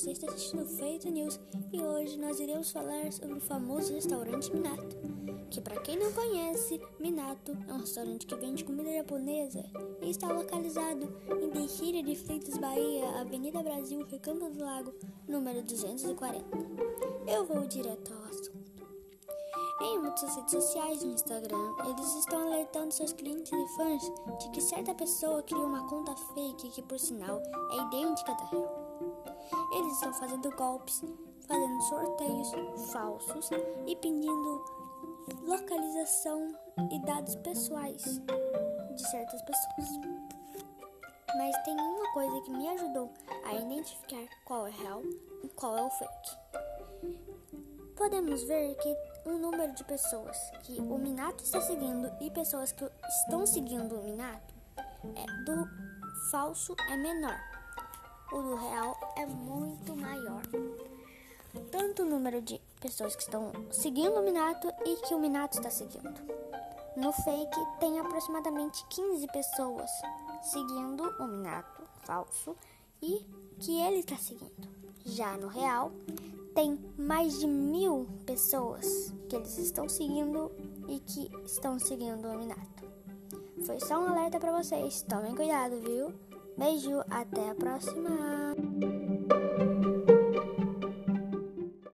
você está assistindo Feito News e hoje nós iremos falar sobre o famoso restaurante Minato. Que, para quem não conhece, Minato é um restaurante que vende comida japonesa e está localizado em Teixeira de Freitas, Bahia, Avenida Brasil, Recanto do Lago, número 240. Eu vou direto ao assunto. Em muitas redes sociais no Instagram, eles estão alertando seus clientes e fãs de que certa pessoa criou uma conta fake que, por sinal, é idêntica fazendo golpes, fazendo sorteios falsos e pedindo localização e dados pessoais de certas pessoas. Mas tem uma coisa que me ajudou a identificar qual é real e qual é o fake. Podemos ver que um número de pessoas que o Minato está seguindo e pessoas que estão seguindo o Minato é do falso é menor. O do real é muito maior. Tanto o número de pessoas que estão seguindo o Minato e que o Minato está seguindo. No fake tem aproximadamente 15 pessoas seguindo o Minato falso e que ele está seguindo. Já no real tem mais de mil pessoas que eles estão seguindo e que estão seguindo o Minato. Foi só um alerta para vocês. Tomem cuidado, viu? Beijo, até a próxima!